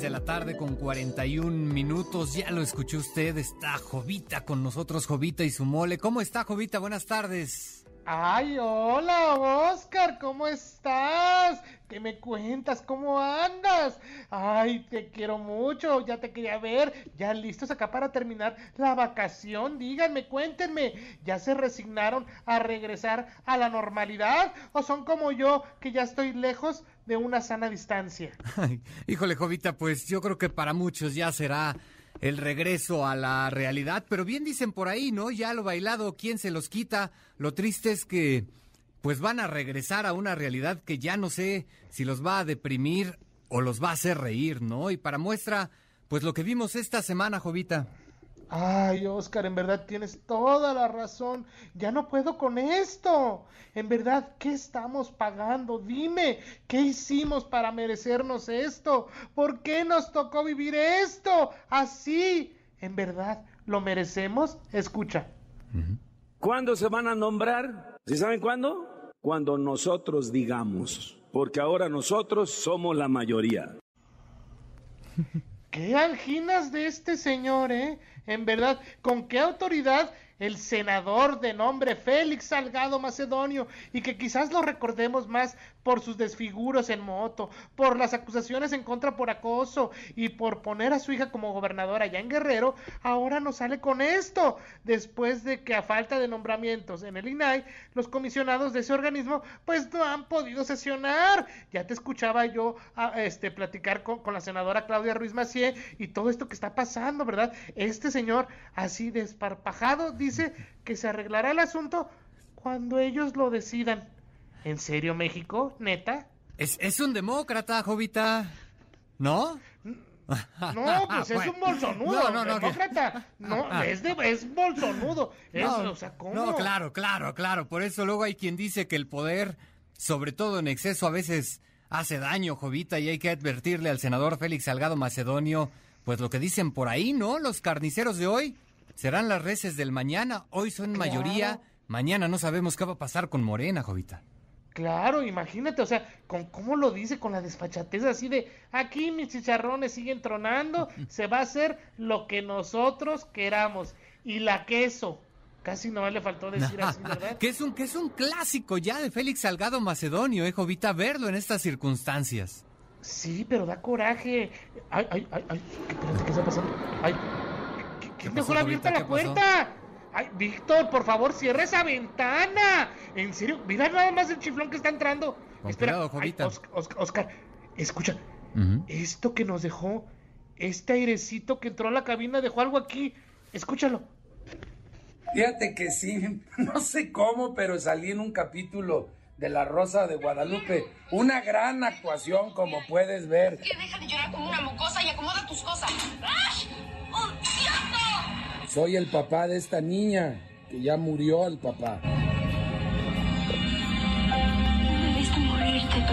6 de la tarde con 41 minutos. Ya lo escuchó usted. Está Jovita con nosotros, Jovita y su mole. ¿Cómo está, Jovita? Buenas tardes. Ay, hola, Oscar, ¿cómo estás? ¿Qué me cuentas? ¿Cómo andas? Ay, te quiero mucho, ya te quería ver. Ya listos acá para terminar la vacación. Díganme, cuéntenme, ¿ya se resignaron a regresar a la normalidad? ¿O son como yo, que ya estoy lejos de una sana distancia? Ay, híjole, Jovita, pues yo creo que para muchos ya será el regreso a la realidad, pero bien dicen por ahí, ¿no? Ya lo bailado, ¿quién se los quita? Lo triste es que pues van a regresar a una realidad que ya no sé si los va a deprimir o los va a hacer reír, ¿no? Y para muestra, pues lo que vimos esta semana, Jovita. Ay, Oscar, en verdad tienes toda la razón. Ya no puedo con esto. En verdad, ¿qué estamos pagando? Dime, ¿qué hicimos para merecernos esto? ¿Por qué nos tocó vivir esto así? En verdad, ¿lo merecemos? Escucha. ¿Cuándo se van a nombrar? ¿Sí saben cuándo? Cuando nosotros digamos, porque ahora nosotros somos la mayoría. ¿Qué anginas de este señor, eh? En verdad, ¿con qué autoridad el senador de nombre Félix Salgado Macedonio y que quizás lo recordemos más por sus desfiguros en moto, por las acusaciones en contra por acoso y por poner a su hija como gobernadora allá en Guerrero, ahora nos sale con esto, después de que a falta de nombramientos en el INAI, los comisionados de ese organismo pues no han podido sesionar. Ya te escuchaba yo a, este, platicar con, la senadora Claudia Ruiz Macié y todo esto que está pasando, ¿verdad? Este señor así desparpajado que se arreglará el asunto cuando ellos lo decidan. ¿En serio, México? ¿Neta? Es, es un demócrata, Jovita. ¿No? No, pues es un bolsonudo, no, no, no, demócrata. No, es, de, es bolsonudo. Es, No, o sea, ¿cómo? No, claro, claro, claro. Por eso luego hay quien dice que el poder, sobre todo en exceso, a veces hace daño, Jovita, y hay que advertirle al senador Félix Salgado Macedonio, pues lo que dicen por ahí, ¿no? Los carniceros de hoy serán las reces del mañana. Hoy son Claro. mayoría. Mañana no sabemos qué va a pasar con Morena, Jovita. Claro, imagínate, o sea, con cómo lo dice, con la desfachatez así de aquí mis chicharrones siguen tronando, se va a hacer lo que nosotros queramos. Y la queso, casi no le faltó decir así, ¿verdad? que es un que es un clásico ya de Félix Salgado Macedonio, eh, Jovita, verlo en estas circunstancias. Sí, pero da coraje. Ay, ay, ay, ay, ¿qué, espérate, ¿qué está pasando? Ay, ¿qué, qué, ¿Qué dejó pasó, abierta la puerta? Ay, Víctor, por favor, cierra esa ventana. En serio, mira nada más el chiflón que está entrando. Con Espera, cuidado, ay, Jovita. Os- Os- Oscar, escucha, esto que nos dejó, este airecito que entró a la cabina dejó algo aquí. Escúchalo. Fíjate que sí, no sé cómo, pero salí en un capítulo de La Rosa de Guadalupe. Una gran actuación, como puedes ver. Que deja de llorar como una mocosa y acomoda tus cosas. ¡Ash! Soy el papá de esta niña, que ya murió el papá.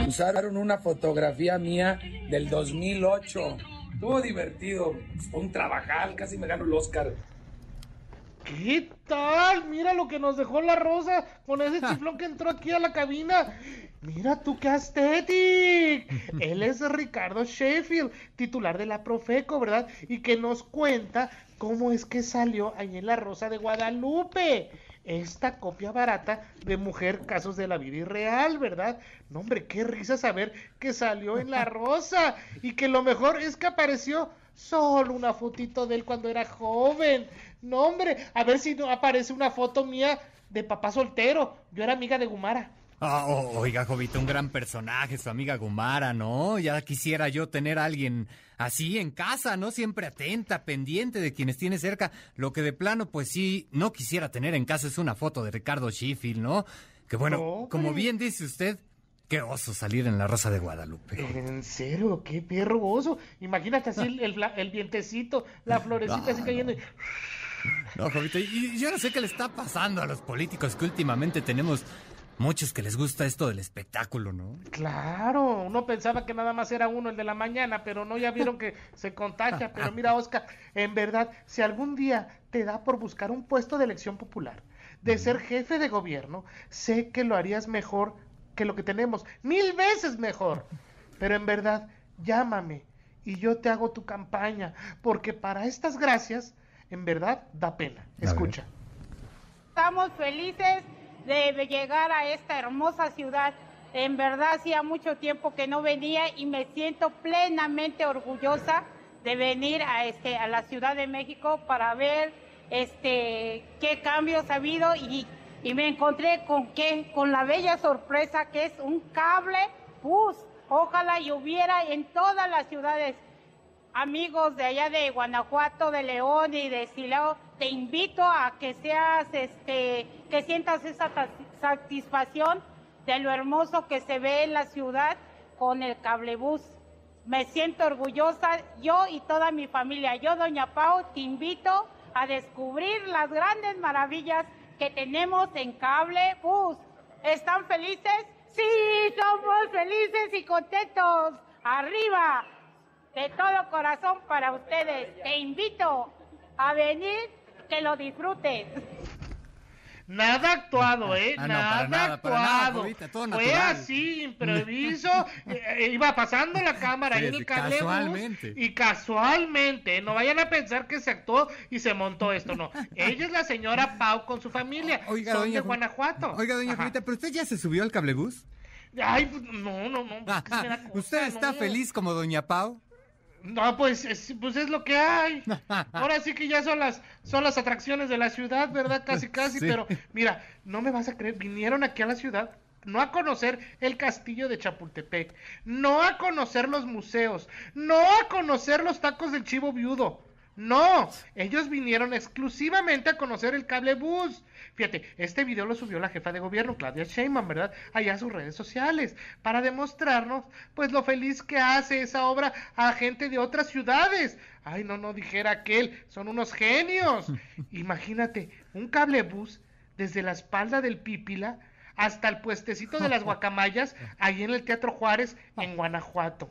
Usaron una fotografía mía del 2008. Estuvo divertido. Fue un trabajal, casi me gano el Oscar. ¿Qué tal? Mira lo que nos dejó la rosa con ese chiflón que entró aquí a la cabina. Mira tú qué aesthetic. Él es Ricardo Sheffield, titular de la Profeco, ¿verdad? Y que nos cuenta cómo es que salió ahí en la Rosa de Guadalupe. Esta copia barata de Mujer Casos de la Vida Irreal, ¿verdad? No, hombre, qué risa saber que salió en la Rosa y que lo mejor es que apareció solo una fotito de él cuando era joven. No, hombre, a ver si no aparece una foto mía de papá soltero. Yo era amiga de Gumara. Ah, o- oiga, Jovita, un gran personaje, su amiga Gumara, ¿no? Ya quisiera yo tener a alguien así en casa, ¿no? Siempre atenta, pendiente de quienes tiene cerca. Lo que de plano, pues sí, no quisiera tener en casa es una foto de Ricardo Sheffield, ¿no? Que bueno, No, como bien dice usted, qué oso salir en la Rosa de Guadalupe. En serio, qué perro oso. Imagínate así el, el, vientecito, la florecita así cayendo. y- No, Jovita, y y yo no sé qué le está pasando a los políticos que últimamente tenemos muchos que les gusta esto del espectáculo, ¿no? Claro, uno pensaba que nada más era uno el de la mañana, pero no, ya vieron que se contagia. Pero mira, Oscar, en verdad, si algún día te da por buscar un puesto de elección popular, de ser jefe de gobierno, sé que lo harías mejor que lo que tenemos, mil veces mejor. Pero en verdad, llámame y yo te hago tu campaña, porque para estas gracias, en verdad, da pena. Escucha. Estamos felices de llegar a esta hermosa ciudad. En verdad hacía mucho tiempo que no venía y me siento plenamente orgullosa de venir a este a la Ciudad de México para ver este qué cambios ha habido y, y me encontré con qué con la bella sorpresa que es un cable bus. Ojalá y hubiera en todas las ciudades amigos de allá de Guanajuato, de León y de Silao, te invito a que seas, este, que sientas esa satisfacción de lo hermoso que se ve en la ciudad con el cablebús. Me siento orgullosa, yo y toda mi familia. Yo, Doña Pau, te invito a descubrir las grandes maravillas que tenemos en Cablebús. ¿Están felices? Sí, somos felices y contentos. Arriba, de todo corazón para ustedes. Te invito a venir, que lo disfruten. Nada actuado, ¿eh? Ah, nada, nada, nada, actuado. Jovita, todo Fue así, improviso. eh, eh, iba pasando la cámara ahí en sí, el cable casualmente. Y casualmente, no vayan a pensar que se actuó y se montó esto, no. Ella es la señora Pau con su familia. Oiga, Son doña de Ju- Guanajuato. Oiga, doña. Jovita, ¿pero usted ya se subió al cablebús? Ay, pues, no, no, no. ¿Usted está no. feliz como doña Pau? No, pues es, pues es lo que hay. Ahora sí que ya son las son las atracciones de la ciudad, ¿verdad? Casi, casi. Sí. Pero mira, no me vas a creer, vinieron aquí a la ciudad no a conocer el castillo de Chapultepec, no a conocer los museos, no a conocer los tacos del chivo viudo. No, ellos vinieron exclusivamente a conocer el cable bus. Fíjate, este video lo subió la jefa de gobierno, Claudia Sheinbaum, ¿verdad? Allá a sus redes sociales, para demostrarnos, pues, lo feliz que hace esa obra a gente de otras ciudades. Ay, no, no dijera aquel, son unos genios. Imagínate, un cable bus desde la espalda del Pípila hasta el puestecito de las guacamayas, ahí en el Teatro Juárez, en Guanajuato.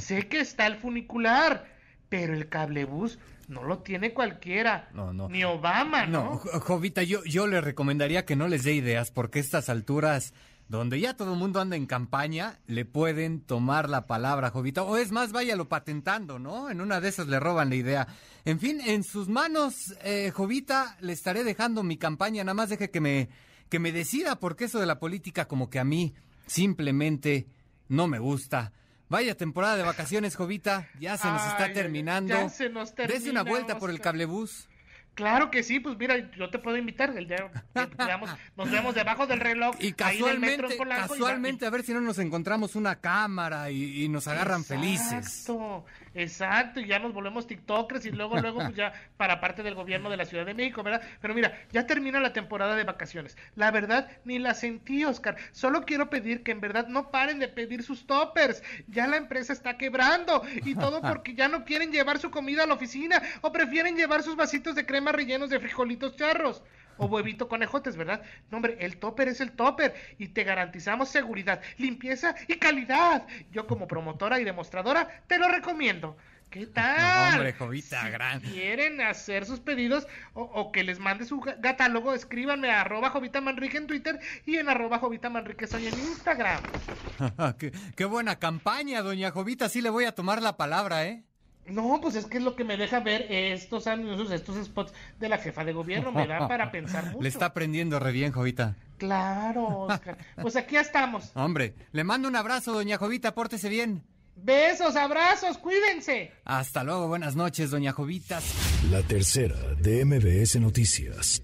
Sé que está el funicular, pero el cablebús no lo tiene cualquiera. No, no. Ni Obama, ¿no? No, Jo- Jovita, yo, yo le recomendaría que no les dé ideas, porque a estas alturas, donde ya todo el mundo anda en campaña, le pueden tomar la palabra, Jovita. O es más, váyalo patentando, ¿no? En una de esas le roban la idea. En fin, en sus manos, eh, Jovita, le estaré dejando mi campaña. Nada más deje que me, que me decida, porque eso de la política como que a mí simplemente no me gusta. Vaya temporada de vacaciones, Jovita. Ya se nos Ay, está terminando. ya se nos Dese una vuelta por el cablebús. Claro que sí, pues mira, yo te puedo invitar. El día nos vemos debajo del reloj. Y ahí en el metro casualmente, y va- casualmente a ver si no nos encontramos una cámara y, y nos agarran felices. Exacto, exacto, y ya nos volvemos tiktokers y luego, luego, pues ya para parte del gobierno de la Ciudad de México, ¿verdad? Pero mira, ya termina la temporada de vacaciones. La verdad, ni la sentí, Oscar. Solo quiero pedir que en verdad no paren de pedir sus toppers. Ya la empresa está quebrando y todo porque ya no quieren llevar su comida a la oficina o prefieren llevar sus vasitos de crema rellenos de frijolitos charros. O huevito conejotes, ¿verdad? No, hombre, el topper es el topper y te garantizamos seguridad, limpieza y calidad. Yo como promotora y demostradora te lo recomiendo. ¿Qué tal? hombre, Jovita, si gran. quieren hacer sus pedidos o, o que les mande su catálogo, escríbanme a arroba Jovita Manrique en Twitter y en arroba Jovita Manrique Soy en Instagram. qué, qué buena campaña, doña Jovita. Sí le voy a tomar la palabra, ¿eh? No, pues es que es lo que me deja ver estos anuncios, estos spots de la jefa de gobierno. Me da para pensar mucho. Le está aprendiendo re bien, Jovita. Claro, Oscar. Pues aquí estamos. Hombre, le mando un abrazo, doña Jovita. Pórtese bien. Besos, abrazos, cuídense. Hasta luego. Buenas noches, doña Jovita. La tercera de MBS Noticias.